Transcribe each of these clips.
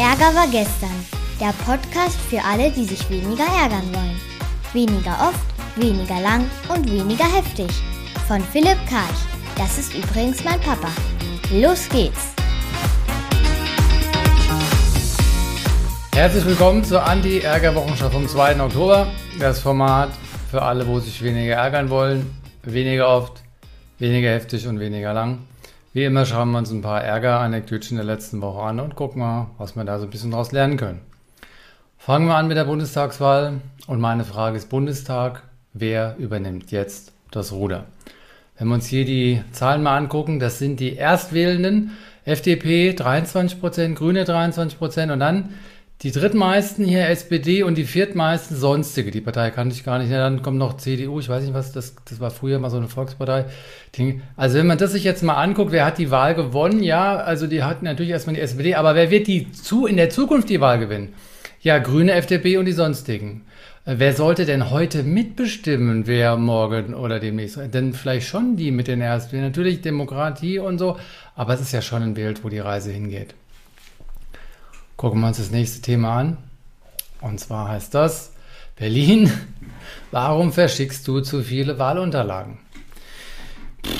Ärger war gestern. Der Podcast für alle, die sich weniger ärgern wollen. Weniger oft, weniger lang und weniger heftig. Von Philipp Karch. Das ist übrigens mein Papa. Los geht's! Herzlich willkommen zur Anti-Ärger-Wochenschau vom 2. Oktober. Das Format für alle, wo sich weniger ärgern wollen. Weniger oft, weniger heftig und weniger lang. Wie immer schauen wir uns ein paar Ärger-Anekdötchen der letzten Woche an und gucken mal, was wir da so ein bisschen draus lernen können. Fangen wir an mit der Bundestagswahl und meine Frage ist Bundestag, wer übernimmt jetzt das Ruder? Wenn wir uns hier die Zahlen mal angucken, das sind die Erstwählenden, FDP 23%, Grüne 23% und dann die drittmeisten hier SPD und die viertmeisten sonstige. Die Partei kannte ich gar nicht. Ja, dann kommt noch CDU. Ich weiß nicht, was das, das war früher mal so eine Volkspartei. Also wenn man das sich jetzt mal anguckt, wer hat die Wahl gewonnen? Ja, also die hatten natürlich erstmal die SPD, aber wer wird die zu, in der Zukunft die Wahl gewinnen? Ja, Grüne, FDP und die sonstigen. Äh, wer sollte denn heute mitbestimmen, wer morgen oder demnächst? Denn vielleicht schon die mit den Ersten. Natürlich Demokratie und so, aber es ist ja schon ein Bild, wo die Reise hingeht. Gucken wir uns das nächste Thema an. Und zwar heißt das, Berlin, warum verschickst du zu viele Wahlunterlagen?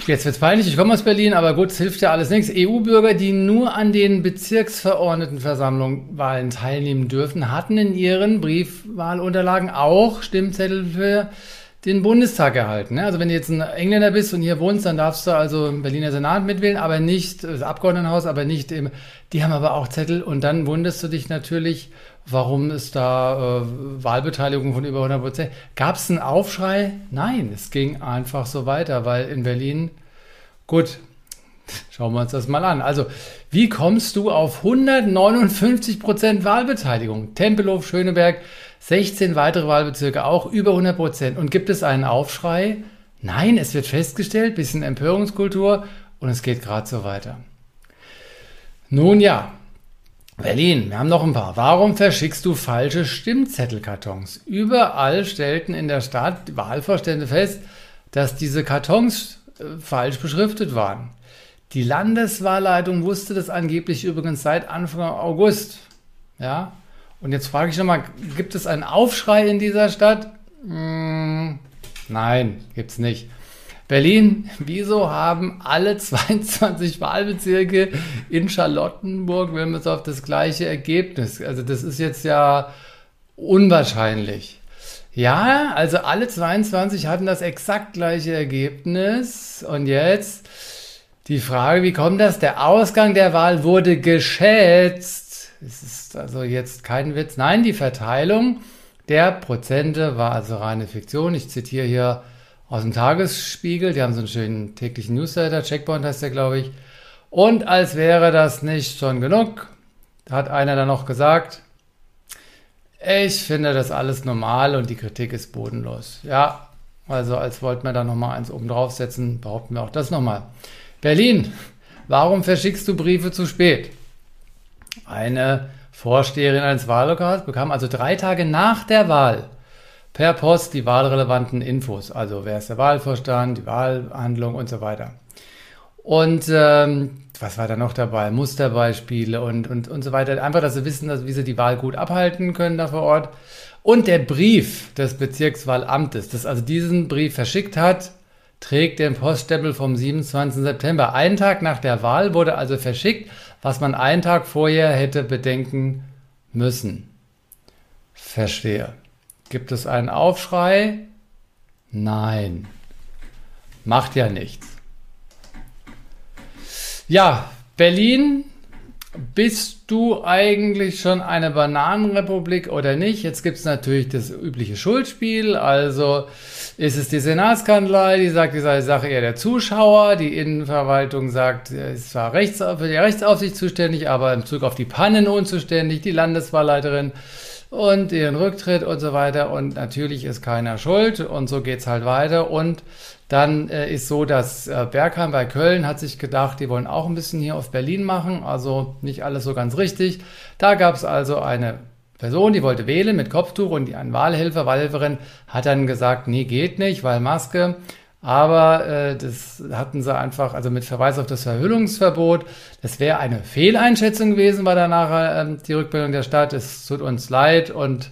Jetzt wird es peinlich, ich komme aus Berlin, aber gut, es hilft ja alles nichts. EU-Bürger, die nur an den Bezirksverordnetenversammlungen Wahlen teilnehmen dürfen, hatten in ihren Briefwahlunterlagen auch Stimmzettel für den Bundestag erhalten. Ne? Also wenn du jetzt ein Engländer bist und hier wohnst, dann darfst du also im Berliner Senat mitwählen, aber nicht das Abgeordnetenhaus, aber nicht im. Die haben aber auch Zettel und dann wunderst du dich natürlich, warum ist da äh, Wahlbeteiligung von über 100 Prozent. Gab es einen Aufschrei? Nein, es ging einfach so weiter, weil in Berlin, gut, schauen wir uns das mal an. Also, wie kommst du auf 159 Prozent Wahlbeteiligung? Tempelhof, Schöneberg, 16 weitere Wahlbezirke auch über 100 Prozent. Und gibt es einen Aufschrei? Nein, es wird festgestellt, bisschen Empörungskultur und es geht gerade so weiter. Nun ja, Berlin, wir haben noch ein paar. Warum verschickst du falsche Stimmzettelkartons? Überall stellten in der Stadt Wahlvorstände fest, dass diese Kartons äh, falsch beschriftet waren. Die Landeswahlleitung wusste das angeblich übrigens seit Anfang August. Ja, und jetzt frage ich nochmal, gibt es einen Aufschrei in dieser Stadt? Hm, nein, gibt es nicht. Berlin, wieso haben alle 22 Wahlbezirke in Charlottenburg, wenn wir es auf das gleiche Ergebnis? Also das ist jetzt ja unwahrscheinlich. Ja, also alle 22 hatten das exakt gleiche Ergebnis. Und jetzt die Frage, wie kommt das? Der Ausgang der Wahl wurde geschätzt es ist also jetzt kein Witz. Nein, die Verteilung der Prozente war also reine Fiktion. Ich zitiere hier aus dem Tagesspiegel. Die haben so einen schönen täglichen Newsletter. Checkpoint heißt der, glaube ich. Und als wäre das nicht schon genug, hat einer dann noch gesagt, ich finde das alles normal und die Kritik ist bodenlos. Ja, also als wollten wir da nochmal eins oben draufsetzen, behaupten wir auch das nochmal. Berlin, warum verschickst du Briefe zu spät? Eine Vorsteherin eines Wahllokals bekam also drei Tage nach der Wahl per Post die wahlrelevanten Infos. Also wer ist der Wahlvorstand, die Wahlhandlung und so weiter. Und ähm, was war da noch dabei? Musterbeispiele und, und, und so weiter. Einfach, dass sie wissen, dass, wie sie die Wahl gut abhalten können da vor Ort. Und der Brief des Bezirkswahlamtes, das also diesen Brief verschickt hat, trägt den Poststempel vom 27. September. Einen Tag nach der Wahl wurde also verschickt, was man einen Tag vorher hätte bedenken müssen. Verstehe. Gibt es einen Aufschrei? Nein. Macht ja nichts. Ja, Berlin bist du eigentlich schon eine Bananenrepublik oder nicht? Jetzt gibt es natürlich das übliche Schuldspiel. Also ist es die Senatskanzlei, die sagt, die sei Sache eher der Zuschauer. Die Innenverwaltung sagt, es war rechts, für die Rechtsaufsicht zuständig, aber im Zug auf die Pannen unzuständig. Die Landeswahlleiterin und ihren Rücktritt und so weiter. Und natürlich ist keiner schuld und so geht's halt weiter. Und dann äh, ist so, dass äh, Bergheim bei Köln hat sich gedacht, die wollen auch ein bisschen hier auf Berlin machen, also nicht alles so ganz richtig. Da gab es also eine Person, die wollte wählen mit Kopftuch und ein Wahlhelfer, Wahlhelferin hat dann gesagt, nee, geht nicht, weil Maske. Aber äh, das hatten sie einfach, also mit Verweis auf das Verhüllungsverbot, das wäre eine Fehleinschätzung gewesen, war danach äh, die Rückmeldung der Stadt. Es tut uns leid und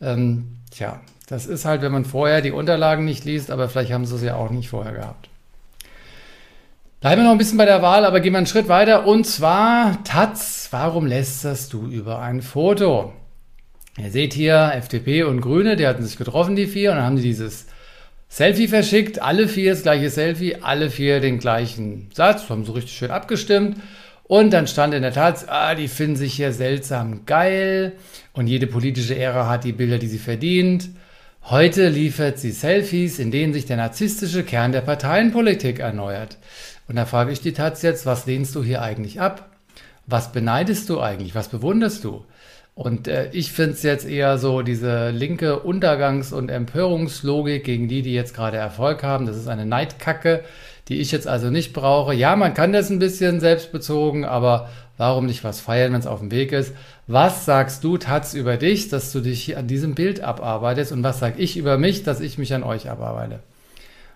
ähm, tja, das ist halt, wenn man vorher die Unterlagen nicht liest, aber vielleicht haben sie es ja auch nicht vorher gehabt. Bleiben wir noch ein bisschen bei der Wahl, aber gehen wir einen Schritt weiter. Und zwar, Taz, warum lästerst du über ein Foto? Ihr seht hier FDP und Grüne, die hatten sich getroffen, die vier, und dann haben die dieses Selfie verschickt, alle vier das gleiche Selfie, alle vier den gleichen Satz, haben so richtig schön abgestimmt. Und dann stand in der Tat, ah, die finden sich hier seltsam geil und jede politische Ära hat die Bilder, die sie verdient. Heute liefert sie Selfies, in denen sich der narzisstische Kern der Parteienpolitik erneuert. Und da frage ich die Taz jetzt, was lehnst du hier eigentlich ab? Was beneidest du eigentlich? Was bewunderst du? Und äh, ich finde es jetzt eher so, diese linke Untergangs- und Empörungslogik gegen die, die jetzt gerade Erfolg haben. Das ist eine Neidkacke, die ich jetzt also nicht brauche. Ja, man kann das ein bisschen selbstbezogen, aber warum nicht was feiern, wenn es auf dem Weg ist? Was sagst du, Taz, über dich, dass du dich an diesem Bild abarbeitest? Und was sage ich über mich, dass ich mich an euch abarbeite?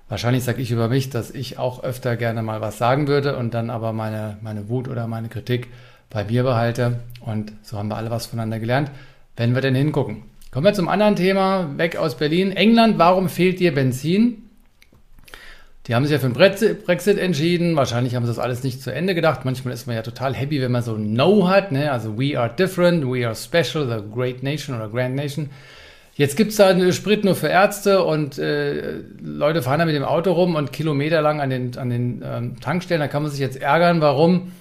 Wahrscheinlich sage ich über mich, dass ich auch öfter gerne mal was sagen würde und dann aber meine, meine Wut oder meine Kritik bei mir behalte. Und so haben wir alle was voneinander gelernt, wenn wir denn hingucken. Kommen wir zum anderen Thema, weg aus Berlin. England, warum fehlt dir Benzin? Die haben sich ja für den Brexit entschieden. Wahrscheinlich haben sie das alles nicht zu Ende gedacht. Manchmal ist man ja total happy, wenn man so ein No hat. Ne? Also we are different, we are special, the great nation oder grand nation. Jetzt gibt es da einen Sprit nur für Ärzte und äh, Leute fahren da mit dem Auto rum und kilometerlang an den, an den ähm, Tankstellen. Da kann man sich jetzt ärgern, warum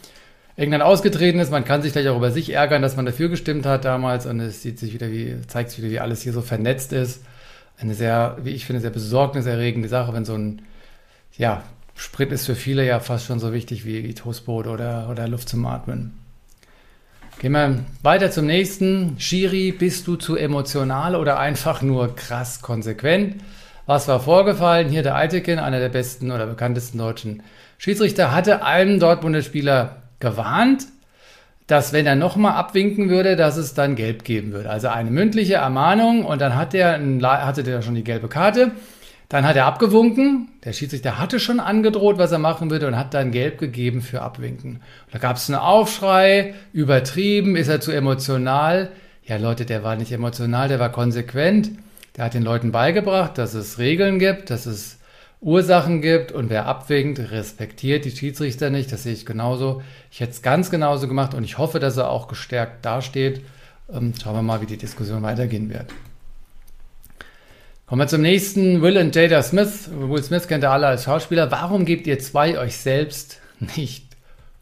irgendwann ausgetreten ist. Man kann sich gleich auch über sich ärgern, dass man dafür gestimmt hat damals und es sieht sich wieder wie, zeigt sich wieder, wie alles hier so vernetzt ist. Eine sehr, wie ich finde, sehr besorgniserregende Sache, wenn so ein, ja, Sprit ist für viele ja fast schon so wichtig wie Toastbrot oder, oder Luft zum Atmen. Gehen wir weiter zum nächsten. Shiri, bist du zu emotional oder einfach nur krass konsequent? Was war vorgefallen? Hier der Eitekin, einer der besten oder bekanntesten deutschen Schiedsrichter, hatte einen Dortmunder-Spieler gewarnt, dass wenn er nochmal abwinken würde, dass es dann gelb geben würde. Also eine mündliche Ermahnung und dann hat der, hatte der schon die gelbe Karte. Dann hat er abgewunken. Der Schiedsrichter hatte schon angedroht, was er machen würde und hat dann gelb gegeben für Abwinken. da gab es einen Aufschrei, übertrieben, ist er zu emotional. Ja Leute, der war nicht emotional, der war konsequent. Der hat den Leuten beigebracht, dass es Regeln gibt, dass es Ursachen gibt und wer abwinkt, respektiert die Schiedsrichter nicht. Das sehe ich genauso. Ich hätte es ganz genauso gemacht und ich hoffe, dass er auch gestärkt dasteht. Ähm, schauen wir mal, wie die Diskussion weitergehen wird. Kommen wir zum nächsten. Will und Jada Smith. Will Smith kennt ihr alle als Schauspieler. Warum gebt ihr zwei euch selbst nicht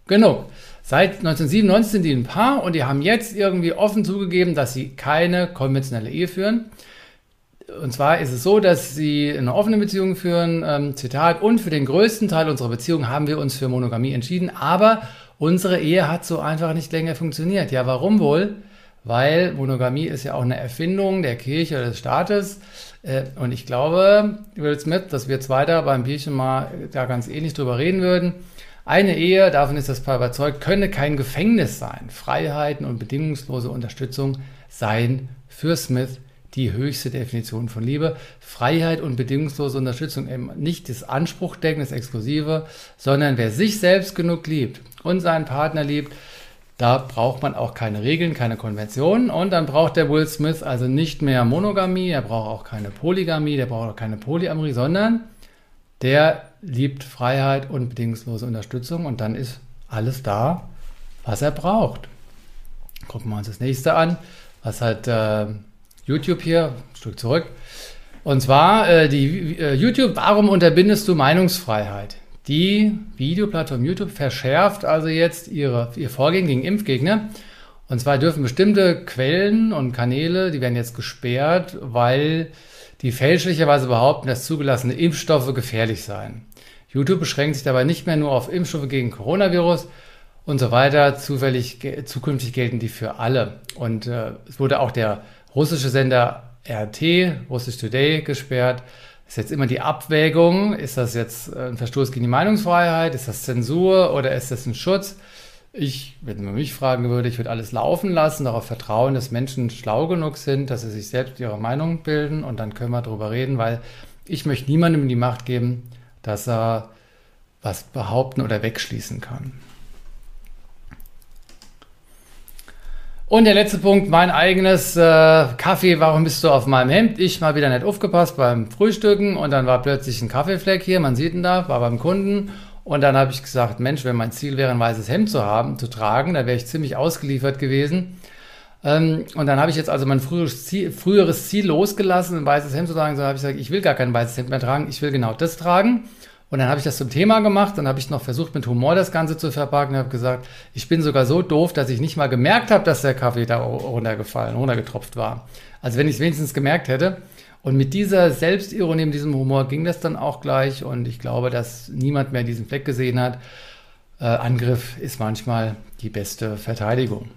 genug? Seit 1997 sind die ein Paar und die haben jetzt irgendwie offen zugegeben, dass sie keine konventionelle Ehe führen. Und zwar ist es so, dass sie eine offene Beziehung führen, ähm, Zitat, und für den größten Teil unserer Beziehung haben wir uns für Monogamie entschieden, aber unsere Ehe hat so einfach nicht länger funktioniert. Ja, warum wohl? Weil Monogamie ist ja auch eine Erfindung der Kirche oder des Staates. Äh, und ich glaube, Will Smith, dass wir zwei da beim Bierchen mal da ganz ähnlich drüber reden würden. Eine Ehe, davon ist das Paar überzeugt, könne kein Gefängnis sein. Freiheiten und bedingungslose Unterstützung seien für Smith die höchste Definition von Liebe. Freiheit und bedingungslose Unterstützung, eben nicht das Anspruchdenken, das Exklusive, sondern wer sich selbst genug liebt und seinen Partner liebt, da braucht man auch keine Regeln, keine Konventionen. Und dann braucht der Will Smith also nicht mehr Monogamie, er braucht auch keine Polygamie, der braucht auch keine Polyamorie, sondern der liebt Freiheit und bedingungslose Unterstützung und dann ist alles da, was er braucht. Gucken wir uns das nächste an. Was hat äh, YouTube hier, ein Stück zurück. Und zwar äh, die äh, YouTube, warum unterbindest du Meinungsfreiheit? Die Videoplattform YouTube verschärft also jetzt ihre, ihr Vorgehen gegen Impfgegner. Und zwar dürfen bestimmte Quellen und Kanäle, die werden jetzt gesperrt, weil die fälschlicherweise behaupten, dass zugelassene Impfstoffe gefährlich seien. YouTube beschränkt sich dabei nicht mehr nur auf Impfstoffe gegen Coronavirus und so weiter. Zufällig, zukünftig gelten die für alle. Und äh, es wurde auch der russische Sender RT, Russisch Today, gesperrt. Ist jetzt immer die Abwägung, ist das jetzt ein Verstoß gegen die Meinungsfreiheit, ist das Zensur oder ist das ein Schutz? Ich, wenn man mich fragen würde, ich würde alles laufen lassen, darauf vertrauen, dass Menschen schlau genug sind, dass sie sich selbst ihre Meinung bilden und dann können wir darüber reden, weil ich möchte niemandem die Macht geben, dass er was behaupten oder wegschließen kann. Und der letzte Punkt, mein eigenes äh, Kaffee. Warum bist du auf meinem Hemd? Ich mal wieder nicht aufgepasst beim Frühstücken und dann war plötzlich ein Kaffeefleck hier. Man sieht ihn da, war beim Kunden. Und dann habe ich gesagt, Mensch, wenn mein Ziel wäre, ein weißes Hemd zu haben, zu tragen, dann wäre ich ziemlich ausgeliefert gewesen. Ähm, und dann habe ich jetzt also mein früheres Ziel, früheres Ziel losgelassen, ein weißes Hemd zu tragen. So habe ich gesagt, ich will gar kein weißes Hemd mehr tragen, ich will genau das tragen. Und dann habe ich das zum Thema gemacht, dann habe ich noch versucht, mit Humor das Ganze zu verpacken und habe gesagt, ich bin sogar so doof, dass ich nicht mal gemerkt habe, dass der Kaffee da runtergefallen, runtergetropft war. Also wenn ich es wenigstens gemerkt hätte. Und mit dieser Selbstironie, mit diesem Humor ging das dann auch gleich und ich glaube, dass niemand mehr diesen Fleck gesehen hat. Äh, Angriff ist manchmal die beste Verteidigung.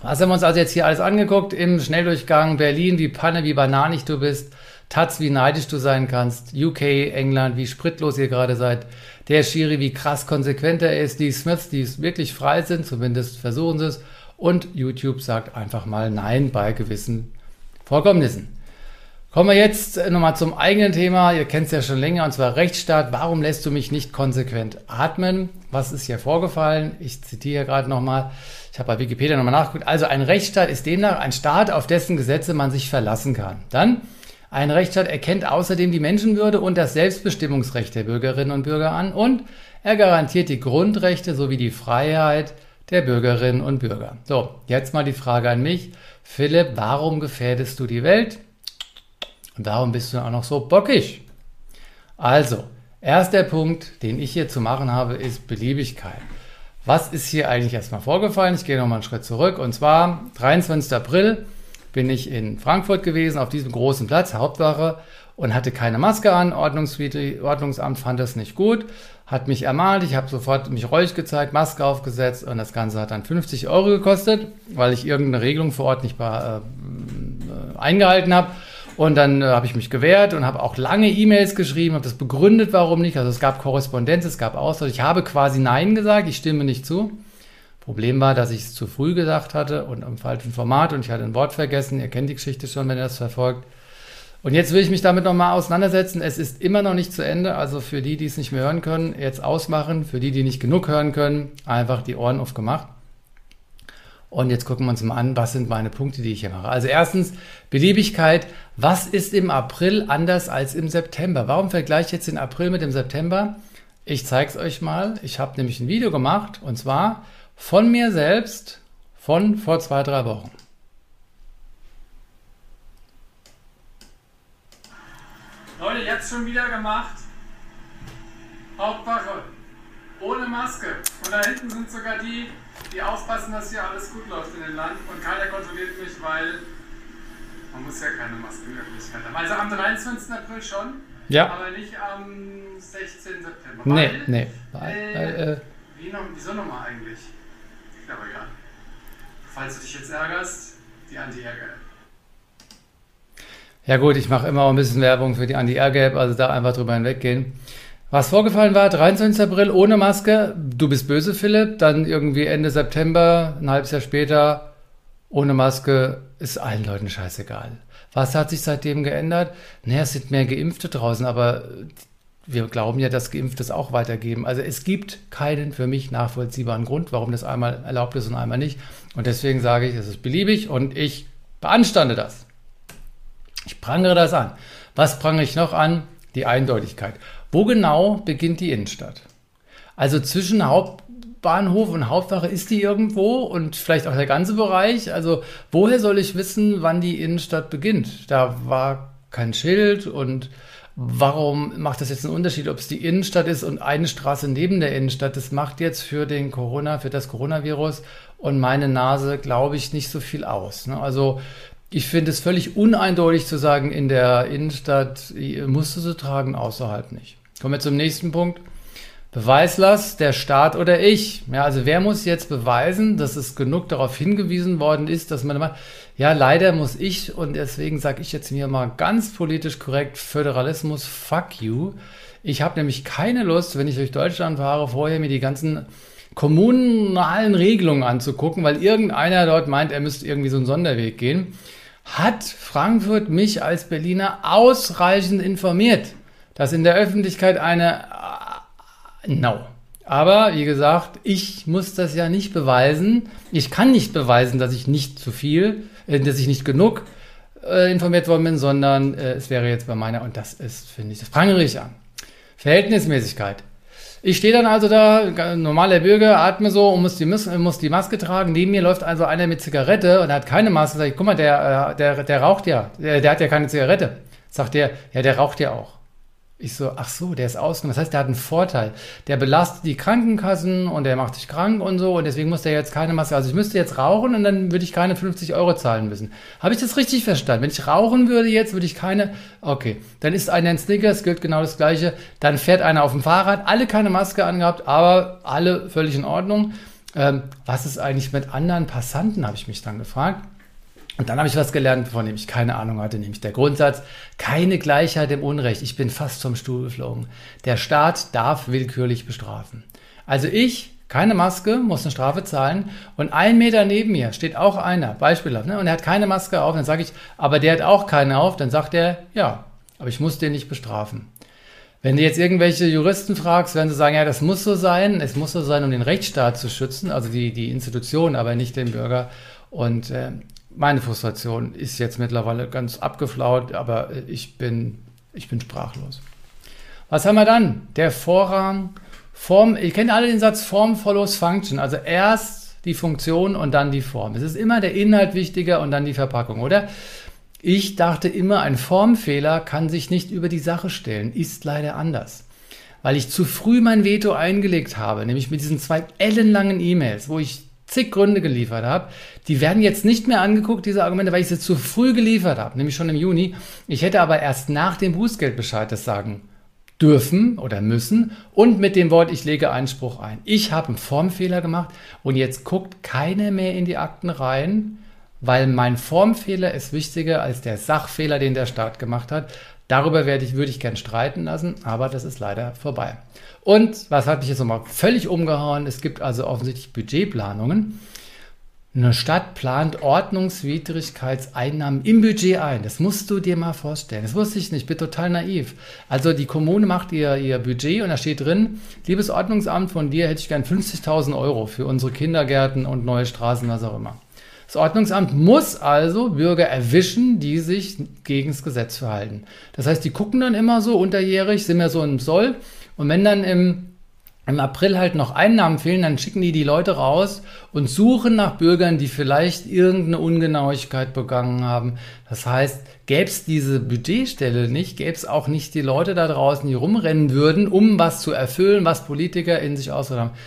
Was haben wir uns also jetzt hier alles angeguckt im Schnelldurchgang? Berlin, wie Panne, wie bananig du bist. Taz, wie neidisch du sein kannst, UK, England, wie spritlos ihr gerade seid, der Schiri, wie krass konsequent er ist, die Smiths, die wirklich frei sind, zumindest versuchen sie es, und YouTube sagt einfach mal Nein bei gewissen Vorkommnissen. Kommen wir jetzt nochmal zum eigenen Thema. Ihr kennt es ja schon länger, und zwar Rechtsstaat. Warum lässt du mich nicht konsequent atmen? Was ist hier vorgefallen? Ich zitiere gerade nochmal. Ich habe bei Wikipedia nochmal nachgeguckt. Also ein Rechtsstaat ist demnach ein Staat, auf dessen Gesetze man sich verlassen kann. Dann ein Rechtsstaat erkennt außerdem die Menschenwürde und das Selbstbestimmungsrecht der Bürgerinnen und Bürger an und er garantiert die Grundrechte sowie die Freiheit der Bürgerinnen und Bürger. So, jetzt mal die Frage an mich. Philipp, warum gefährdest du die Welt? Und warum bist du auch noch so bockig? Also, erster Punkt, den ich hier zu machen habe, ist Beliebigkeit. Was ist hier eigentlich erstmal vorgefallen? Ich gehe nochmal einen Schritt zurück. Und zwar 23. April bin ich in Frankfurt gewesen, auf diesem großen Platz, Hauptwache, und hatte keine Maske an. Ordnungsamt fand das nicht gut, hat mich ermahnt. Ich habe sofort mich reuig gezeigt, Maske aufgesetzt und das Ganze hat dann 50 Euro gekostet, weil ich irgendeine Regelung vor Ort nicht äh, eingehalten habe. Und dann äh, habe ich mich gewehrt und habe auch lange E-Mails geschrieben, habe das begründet, warum nicht. Also es gab Korrespondenz, es gab Austausch. Ich habe quasi Nein gesagt, ich stimme nicht zu. Problem war, dass ich es zu früh gesagt hatte und im falschen Format und ich hatte ein Wort vergessen. Ihr kennt die Geschichte schon, wenn ihr das verfolgt. Und jetzt will ich mich damit nochmal auseinandersetzen. Es ist immer noch nicht zu Ende. Also für die, die es nicht mehr hören können, jetzt ausmachen. Für die, die nicht genug hören können, einfach die Ohren aufgemacht. Und jetzt gucken wir uns mal an, was sind meine Punkte, die ich hier mache. Also erstens, Beliebigkeit. Was ist im April anders als im September? Warum vergleiche ich jetzt den April mit dem September? Ich zeige es euch mal. Ich habe nämlich ein Video gemacht und zwar von mir selbst von vor zwei, drei Wochen. Leute, jetzt schon wieder gemacht. Hauptwache. Ohne Maske. Und da hinten sind sogar die, die aufpassen, dass hier alles gut läuft in dem Land. Und keiner kontrolliert mich, weil man muss ja keine Maskenmöglichkeit haben. Also am 23. April schon. Ja. Aber nicht am 16. September. Nee, weil, nee. Weil, äh, äh, wie noch, wieso nochmal eigentlich? Aber egal. Falls du dich jetzt ärgerst, die Anti-Ärger. Ja gut, ich mache immer auch ein bisschen Werbung für die Anti-Air-Gap, also da einfach drüber hinweggehen. Was vorgefallen war, 23. April ohne Maske, du bist böse, Philipp, dann irgendwie Ende September, ein halbes Jahr später, ohne Maske, ist allen Leuten scheißegal. Was hat sich seitdem geändert? Naja, es sind mehr Geimpfte draußen, aber wir glauben ja, dass Geimpfte es auch weitergeben. Also es gibt keinen für mich nachvollziehbaren Grund, warum das einmal erlaubt ist und einmal nicht. Und deswegen sage ich, es ist beliebig und ich beanstande das. Ich prangere das an. Was prangere ich noch an? Die Eindeutigkeit. Wo genau beginnt die Innenstadt? Also zwischen Hauptbahnhof und Hauptwache ist die irgendwo und vielleicht auch der ganze Bereich. Also woher soll ich wissen, wann die Innenstadt beginnt? Da war kein Schild und Warum macht das jetzt einen Unterschied, ob es die Innenstadt ist und eine Straße neben der Innenstadt? Das macht jetzt für den Corona, für das Coronavirus und meine Nase, glaube ich, nicht so viel aus. Ne? Also ich finde es völlig uneindeutig zu sagen, in der Innenstadt musst du sie tragen, außerhalb nicht. Kommen wir zum nächsten Punkt. Beweislast, der Staat oder ich. Ja, also wer muss jetzt beweisen, dass es genug darauf hingewiesen worden ist, dass man ja leider muss ich und deswegen sage ich jetzt mir mal ganz politisch korrekt Föderalismus, fuck you. Ich habe nämlich keine Lust, wenn ich durch Deutschland fahre, vorher mir die ganzen kommunalen Regelungen anzugucken, weil irgendeiner dort meint, er müsste irgendwie so einen Sonderweg gehen. Hat Frankfurt mich als Berliner ausreichend informiert? dass in der Öffentlichkeit eine No. Aber wie gesagt, ich muss das ja nicht beweisen. Ich kann nicht beweisen, dass ich nicht zu viel, äh, dass ich nicht genug äh, informiert worden bin, sondern äh, es wäre jetzt bei meiner, und das ist, finde ich, das prangere ich an. Verhältnismäßigkeit. Ich stehe dann also da, normaler Bürger, atme so und muss die, muss die Maske tragen. Neben mir läuft also einer mit Zigarette und hat keine Maske. Sag ich, guck mal, der, äh, der, der raucht ja. Der, der hat ja keine Zigarette. Sagt der, ja, der raucht ja auch. Ich so, ach so, der ist ausgenommen. Das heißt, der hat einen Vorteil. Der belastet die Krankenkassen und der macht sich krank und so und deswegen muss der jetzt keine Maske. Also ich müsste jetzt rauchen und dann würde ich keine 50 Euro zahlen müssen. Habe ich das richtig verstanden? Wenn ich rauchen würde jetzt, würde ich keine. Okay, dann ist einer in Snickers, gilt genau das Gleiche. Dann fährt einer auf dem Fahrrad, alle keine Maske angehabt, aber alle völlig in Ordnung. Ähm, was ist eigentlich mit anderen Passanten, habe ich mich dann gefragt. Und dann habe ich was gelernt, von dem ich keine Ahnung hatte, nämlich der Grundsatz, keine Gleichheit im Unrecht. Ich bin fast vom Stuhl geflogen. Der Staat darf willkürlich bestrafen. Also ich, keine Maske, muss eine Strafe zahlen und ein Meter neben mir steht auch einer, beispielhaft, ne, und er hat keine Maske auf, dann sage ich, aber der hat auch keine auf, dann sagt er, ja, aber ich muss den nicht bestrafen. Wenn du jetzt irgendwelche Juristen fragst, werden sie sagen, ja, das muss so sein, es muss so sein, um den Rechtsstaat zu schützen, also die, die Institution, aber nicht den Bürger. Und äh, meine Frustration ist jetzt mittlerweile ganz abgeflaut, aber ich bin, ich bin sprachlos. Was haben wir dann? Der Vorrang, Form, ihr kennt alle den Satz Form follows Function, also erst die Funktion und dann die Form. Es ist immer der Inhalt wichtiger und dann die Verpackung, oder? Ich dachte immer, ein Formfehler kann sich nicht über die Sache stellen, ist leider anders. Weil ich zu früh mein Veto eingelegt habe, nämlich mit diesen zwei ellenlangen E-Mails, wo ich zig Gründe geliefert habe. Die werden jetzt nicht mehr angeguckt, diese Argumente, weil ich sie zu früh geliefert habe, nämlich schon im Juni. Ich hätte aber erst nach dem Bußgeldbescheid das sagen dürfen oder müssen und mit dem Wort, ich lege Einspruch ein. Ich habe einen Formfehler gemacht und jetzt guckt keiner mehr in die Akten rein, weil mein Formfehler ist wichtiger als der Sachfehler, den der Staat gemacht hat. Darüber werde ich, würde ich gern streiten lassen, aber das ist leider vorbei. Und was hat mich jetzt nochmal völlig umgehauen? Es gibt also offensichtlich Budgetplanungen. Eine Stadt plant Ordnungswidrigkeitseinnahmen im Budget ein. Das musst du dir mal vorstellen. Das wusste ich nicht. Ich bin total naiv. Also die Kommune macht ihr, ihr Budget und da steht drin, liebes Ordnungsamt, von dir hätte ich gern 50.000 Euro für unsere Kindergärten und neue Straßen, was auch immer. Das Ordnungsamt muss also Bürger erwischen, die sich gegen das Gesetz verhalten. Das heißt, die gucken dann immer so unterjährig, sind ja so im Soll. Und wenn dann im, im April halt noch Einnahmen fehlen, dann schicken die die Leute raus und suchen nach Bürgern, die vielleicht irgendeine Ungenauigkeit begangen haben. Das heißt, gäbe es diese Budgetstelle nicht, gäbe es auch nicht die Leute da draußen, die rumrennen würden, um was zu erfüllen, was Politiker in sich ausgedacht haben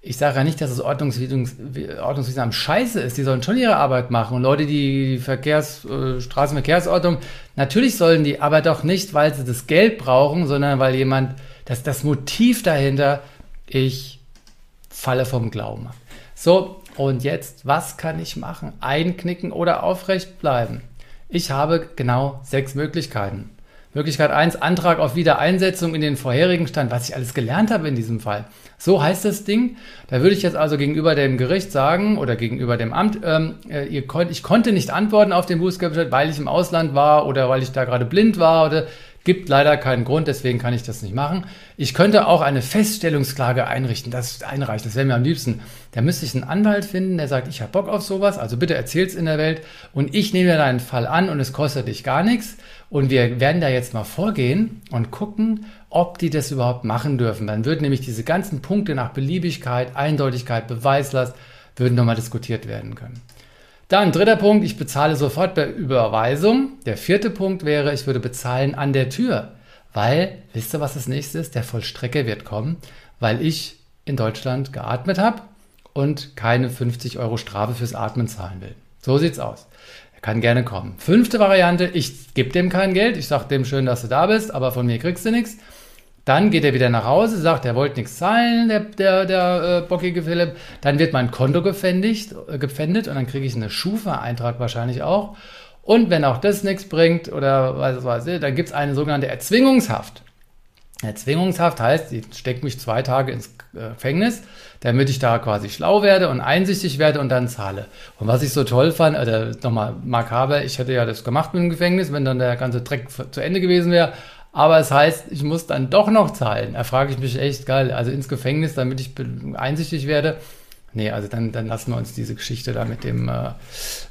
ich sage ja nicht, dass das Ordnungswesen scheiße ist. Die sollen schon ihre Arbeit machen. Und Leute, die Verkehrs, äh, Straßenverkehrsordnung, natürlich sollen die, aber doch nicht, weil sie das Geld brauchen, sondern weil jemand, dass das Motiv dahinter, ich falle vom Glauben. So, und jetzt, was kann ich machen? Einknicken oder aufrecht bleiben? Ich habe genau sechs Möglichkeiten. Möglichkeit 1, Antrag auf Wiedereinsetzung in den vorherigen Stand, was ich alles gelernt habe in diesem Fall. So heißt das Ding. Da würde ich jetzt also gegenüber dem Gericht sagen oder gegenüber dem Amt, ähm, äh, ihr konnt, ich konnte nicht antworten auf den Bußgeldbescheid, weil ich im Ausland war oder weil ich da gerade blind war oder Gibt leider keinen Grund, deswegen kann ich das nicht machen. Ich könnte auch eine Feststellungsklage einrichten, das einreicht, das wäre mir am liebsten. Da müsste ich einen Anwalt finden, der sagt, ich habe Bock auf sowas, also bitte erzähl's in der Welt und ich nehme deinen Fall an und es kostet dich gar nichts. Und wir werden da jetzt mal vorgehen und gucken, ob die das überhaupt machen dürfen. Dann würden nämlich diese ganzen Punkte nach Beliebigkeit, Eindeutigkeit, Beweislast, würden nochmal diskutiert werden können. Dann dritter Punkt, ich bezahle sofort bei Überweisung. Der vierte Punkt wäre, ich würde bezahlen an der Tür. Weil, wisst ihr, was das nächste ist? Der Vollstrecker wird kommen, weil ich in Deutschland geatmet habe und keine 50 Euro Strafe fürs Atmen zahlen will. So sieht's aus. Er kann gerne kommen. Fünfte Variante, ich gebe dem kein Geld. Ich sage dem schön, dass du da bist, aber von mir kriegst du nichts. Dann geht er wieder nach Hause, sagt, er wollte nichts zahlen, der, der, der äh, bockige Philipp. Dann wird mein Konto gefändigt, äh, gefändet und dann kriege ich einen Schufa-Eintrag wahrscheinlich auch. Und wenn auch das nichts bringt oder was weiß ich, dann gibt es eine sogenannte Erzwingungshaft. Erzwingungshaft heißt, ich stecke mich zwei Tage ins äh, Gefängnis, damit ich da quasi schlau werde und einsichtig werde und dann zahle. Und was ich so toll fand, oder nochmal makaber, ich hätte ja das gemacht mit dem Gefängnis, wenn dann der ganze Dreck zu Ende gewesen wäre. Aber es heißt, ich muss dann doch noch zahlen. Da frage ich mich echt geil. Also ins Gefängnis, damit ich einsichtig werde. Nee, also dann, dann lassen wir uns diese Geschichte da mit dem, äh,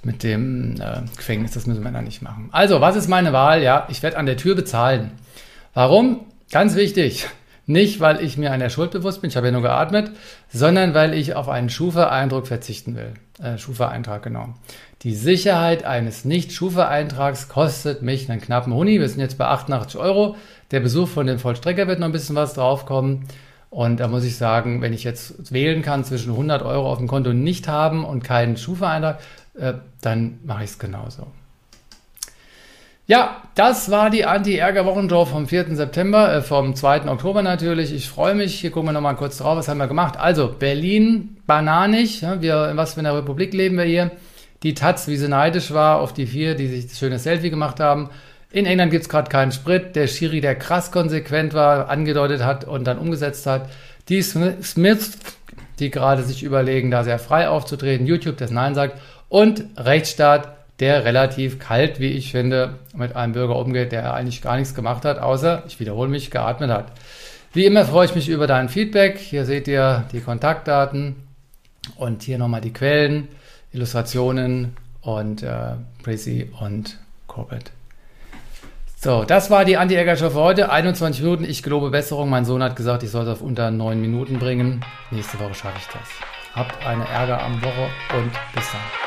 mit dem äh, Gefängnis, das müssen wir dann nicht machen. Also, was ist meine Wahl? Ja, ich werde an der Tür bezahlen. Warum? Ganz wichtig. Nicht, weil ich mir einer Schuld bewusst bin, ich habe ja nur geatmet, sondern weil ich auf einen Schufa-Eindruck verzichten will. Äh, Schufa-Eintrag, genau. Die Sicherheit eines Nicht-Schufa-Eintrags kostet mich einen knappen Huni. Wir sind jetzt bei 88 Euro. Der Besuch von dem Vollstrecker wird noch ein bisschen was draufkommen. Und da muss ich sagen, wenn ich jetzt wählen kann zwischen 100 Euro auf dem Konto nicht haben und keinen Schufa-Eintrag, äh, dann mache ich es genauso. Ja, das war die Anti-Ärger-Wochenshow vom 4. September, äh, vom 2. Oktober natürlich. Ich freue mich. Hier gucken wir nochmal kurz drauf. Was haben wir gemacht? Also, Berlin, bananig. Ja, wir, in was für einer Republik leben wir hier? Die Taz, wie sie neidisch war auf die vier, die sich das schöne Selfie gemacht haben. In England gibt es gerade keinen Sprit. Der Schiri, der krass konsequent war, angedeutet hat und dann umgesetzt hat. Die Smiths, die gerade sich überlegen, da sehr frei aufzutreten. YouTube, das Nein sagt. Und Rechtsstaat, der relativ kalt, wie ich finde, mit einem Bürger umgeht, der eigentlich gar nichts gemacht hat, außer, ich wiederhole mich, geatmet hat. Wie immer freue ich mich über dein Feedback. Hier seht ihr die Kontaktdaten und hier nochmal die Quellen, Illustrationen und äh, Prissy und Corbett. So, das war die Anti-Ärger-Show für heute. 21 Minuten. Ich gelobe Besserung. Mein Sohn hat gesagt, ich soll es auf unter 9 Minuten bringen. Nächste Woche schaffe ich das. Habt eine Ärger am Woche und bis dann.